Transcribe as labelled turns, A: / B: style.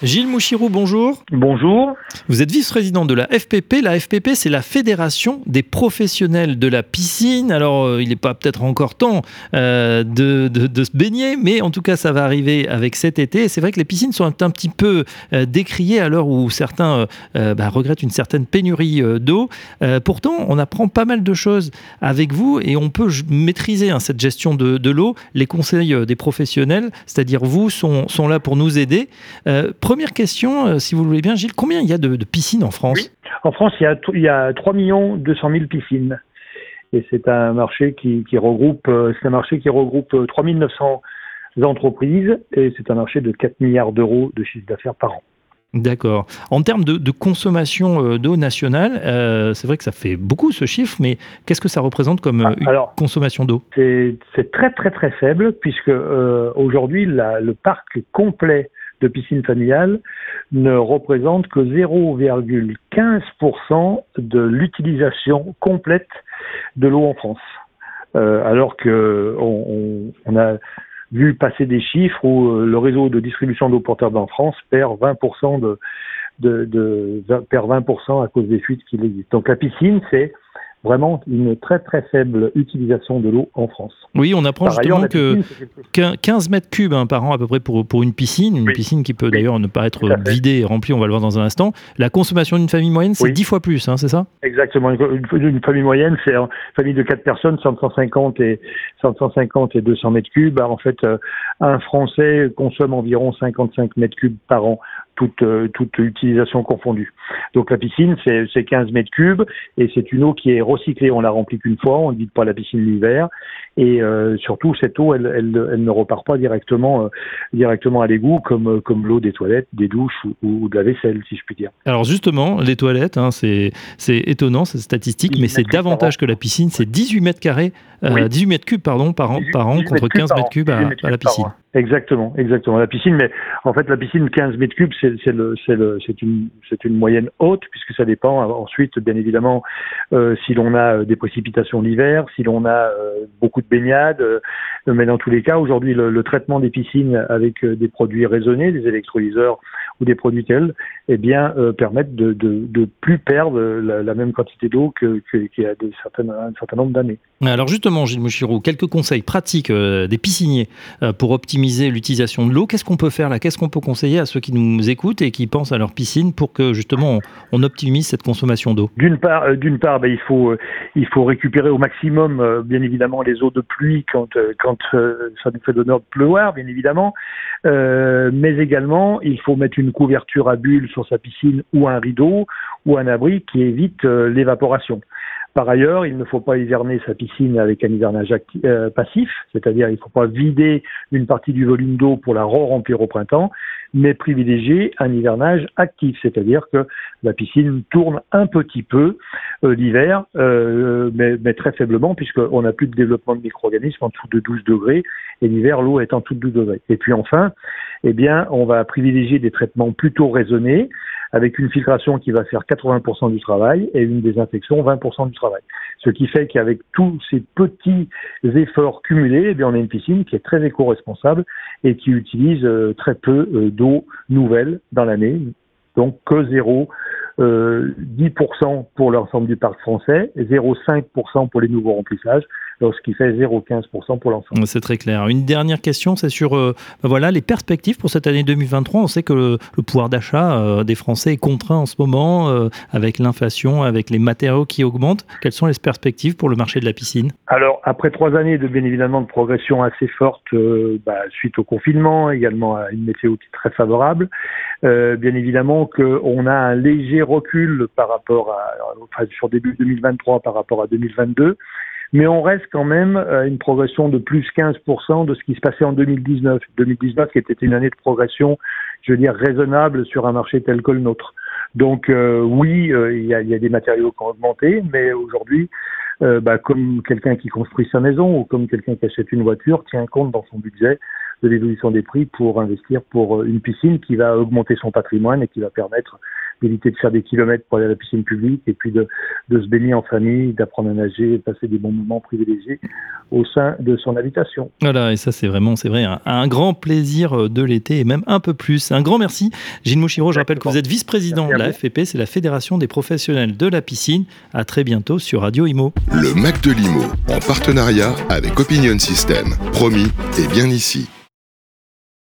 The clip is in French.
A: Gilles Mouchirou, bonjour.
B: Bonjour.
A: Vous êtes vice-président de la FPP. La FPP, c'est la Fédération des professionnels de la piscine. Alors, euh, il n'est pas peut-être encore temps euh, de, se baigner, mais en tout cas, ça va arriver avec cet été. C'est vrai que les piscines sont un, petit peu euh, décriées à l'heure où certains bah, regrettent une certaine pénurie d'eau. pourtant, on apprend pas mal de choses avec vous et on peut maîtriser hein, cette gestion de, l'eau. Les conseils des professionnels, c'est-à-dire vous, sont, sont, là pour nous aider première question, euh, si vous le voulez bien, Gilles, combien il y a de, piscines en France?
B: En France, il y, a, il y a 3 200 000 piscines. Et c'est un marché qui, regroupe, euh, c'est un marché qui regroupe 3 euh, 900 entreprises et c'est un marché de 4 milliards d'euros de chiffre d'affaires par an.
A: D'accord. En termes de, consommation d'eau nationale, c'est vrai que ça fait beaucoup ce chiffre, mais qu'est-ce que ça représente comme ah, consommation d'eau?
B: C'est très très très faible puisque aujourd'hui le parc complet de piscine familiale ne représente que 0,15% de l'utilisation complète de l'eau en France. Euh, alors que on, a vu passer des chiffres où euh, le réseau de distribution d'eau potable en France perd 20% de, de, de, perd 20% à cause des fuites qu'il existe. Donc la piscine, c'est vraiment une très très faible utilisation de l'eau en France.
A: Oui, on apprend justement que 15 mètres cubes hein, par an à peu près pour, pour une piscine, une piscine qui peut d'ailleurs ne pas être vidée et remplie, on va le voir dans un instant. La consommation d'une famille moyenne, c'est 10 fois plus, hein, c'est ça?
B: Exactement. Une, famille moyenne, c'est une famille de 4 personnes, 150 et, 150 et 200 mètres cubes. En fait, euh, un Français consomme environ 55 mètres cubes par an toute, euh, toute utilisation confondue. Donc la piscine, c'est 15 mètres cubes et c'est une eau qui est recyclée. On la remplit qu'une fois, on ne vide pas la piscine l'hiver. Et euh, surtout, cette eau, elle, elle, elle, ne repart pas directement, euh, directement à l'égout comme, comme l'eau des toilettes, des douches ou, de la vaisselle, si je puis dire.
A: Alors justement, les toilettes, hein, c'est étonnant, cette statistique, mais c'est davantage que la piscine. C'est 18 mètres carrés, 18 mètres cubes pardon, par an, par an contre 15 mètres cubes à, à la piscine.
B: Exactement, exactement. La piscine, mais en fait, la piscine 15 mètres cubes, c'est une, moyenne haute puisque ça dépend ensuite, bien évidemment, euh, si l'on a euh, des précipitations l'hiver, si l'on a euh, beaucoup de baignades. Euh, mais dans tous les cas, aujourd'hui, le, traitement des piscines avec des produits raisonnés, des électrolyseurs ou des produits tels, eh bien, euh, permettent de, de, plus perdre la, même quantité d'eau qu'il y a des certaines, un certain nombre d'années.
A: Alors justement, Gilles Mouchirou, quelques conseils pratiques euh, des pisciniers euh, pour optimiser l'utilisation de l'eau. Qu'est-ce qu'on peut faire là? Qu'est-ce qu'on peut conseiller à ceux qui nous écoutent et qui pensent à leur piscine pour que justement on, optimise cette consommation d'eau?
B: D'une part, part, ben, il faut il faut récupérer au maximum, bien évidemment, les eaux de pluie quand ça nous fait l'honneur de pleuvoir, bien évidemment, mais également il faut mettre une couverture à bulles sur sa piscine ou un rideau ou un abri qui évite euh, l'évaporation. Par ailleurs, il ne faut pas hiverner sa piscine avec un hivernage euh, passif, c'est-à-dire il ne faut pas vider une partie du volume d'eau pour la re-remplir au printemps, mais privilégier un hivernage actif, c'est-à-dire que la piscine tourne un petit peu euh, l'hiver, mais, mais, très faiblement, puisqu'on n'a plus de développement de micro-organismes en dessous de 12 degrés, et l'hiver, l'eau est en dessous de 12 degrés. Et puis enfin, eh bien, on va privilégier des traitements plutôt raisonnés, avec une filtration qui va faire 80% du travail et une désinfection 20% du travail. Ce qui fait qu'avec tous ces petits efforts cumulés, eh bien, on a une piscine qui est très éco-responsable et qui utilise euh, très peu euh, d'eau nouvelle dans l'année, donc que zéro 10% euh, pour l'ensemble du parc français, 0,5% pour les nouveaux remplissages, ce qui fait 0,15% pour l'ensemble.
A: C'est très clair. Une dernière question, c'est sur euh, ben voilà, les perspectives pour cette année 2023. On sait que le, pouvoir d'achat euh, des Français est contraint en ce moment avec l'inflation, avec les matériaux qui augmentent. Quelles sont les perspectives pour le marché de la piscine?
B: Alors, après trois années de bien évidemment de progression assez forte bah, suite au confinement, également à une météo qui est très favorable, bien évidemment qu'on a un léger recul par rapport à, enfin, sur début 2023 par rapport à 2022, mais on reste quand même à une progression de plus 15% de ce qui se passait en 2019. 2019 qui était une année de progression, je veux dire, raisonnable sur un marché tel que le nôtre. Donc euh, oui, euh, il y, a, y, a, des matériaux qui ont augmenté, mais aujourd'hui, euh, bah, comme quelqu'un qui construit sa maison ou comme quelqu'un qui achète une voiture, tient compte dans son budget de l'évolution des prix pour investir pour une piscine qui va augmenter son patrimoine et qui va permettre d'éviter de faire des kilomètres pour aller à la piscine publique et puis de, de se baigner en famille, d'apprendre à nager passer des bons moments privilégiés au sein de son habitation.
A: Voilà, et ça c'est vraiment, c'est vrai, un, grand plaisir de l'été et même un peu plus. Un grand merci. Gilles Mouchiro, je rappelle que vous êtes vice-président de la FPP, c'est la Fédération des professionnels de la piscine. À très bientôt sur Radio Imo.
C: Le Mac de l'Imo, en partenariat avec Opinion System. Promis et bien ici.